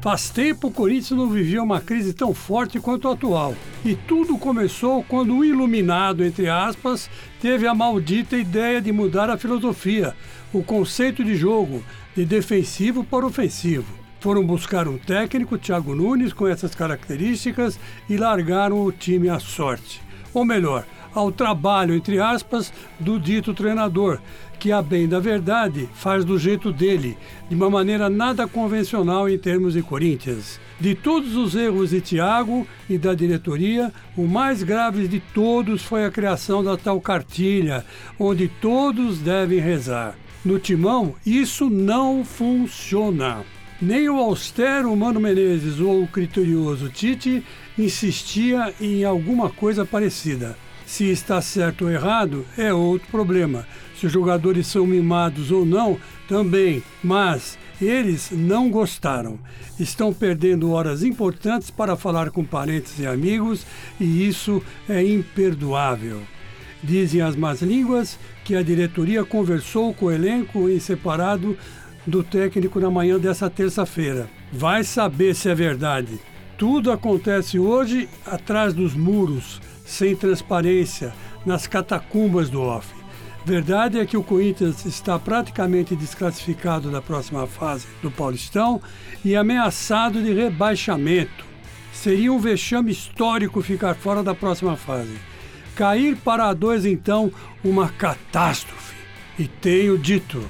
Faz tempo o Corinthians não vivia uma crise tão forte quanto a atual. E tudo começou quando o iluminado, entre aspas, teve a maldita ideia de mudar a filosofia, o conceito de jogo, de defensivo para ofensivo. Foram buscar um técnico, Thiago Nunes, com essas características e largaram o time à sorte. Ou melhor, ao trabalho, entre aspas, do dito treinador, que, a bem da verdade, faz do jeito dele, de uma maneira nada convencional em termos de Corinthians. De todos os erros de Thiago e da diretoria, o mais grave de todos foi a criação da tal cartilha, onde todos devem rezar. No timão, isso não funciona. Nem o austero Mano Menezes ou o criterioso Tite insistia em alguma coisa parecida. Se está certo ou errado é outro problema. Se os jogadores são mimados ou não, também. Mas eles não gostaram. Estão perdendo horas importantes para falar com parentes e amigos e isso é imperdoável. Dizem as más línguas que a diretoria conversou com o elenco em separado do técnico na manhã dessa terça-feira. Vai saber se é verdade. Tudo acontece hoje atrás dos muros sem transparência, nas catacumbas do off. Verdade é que o Corinthians está praticamente desclassificado da próxima fase do Paulistão e ameaçado de rebaixamento. Seria um vexame histórico ficar fora da próxima fase. Cair para a dois, então, uma catástrofe. E tenho dito.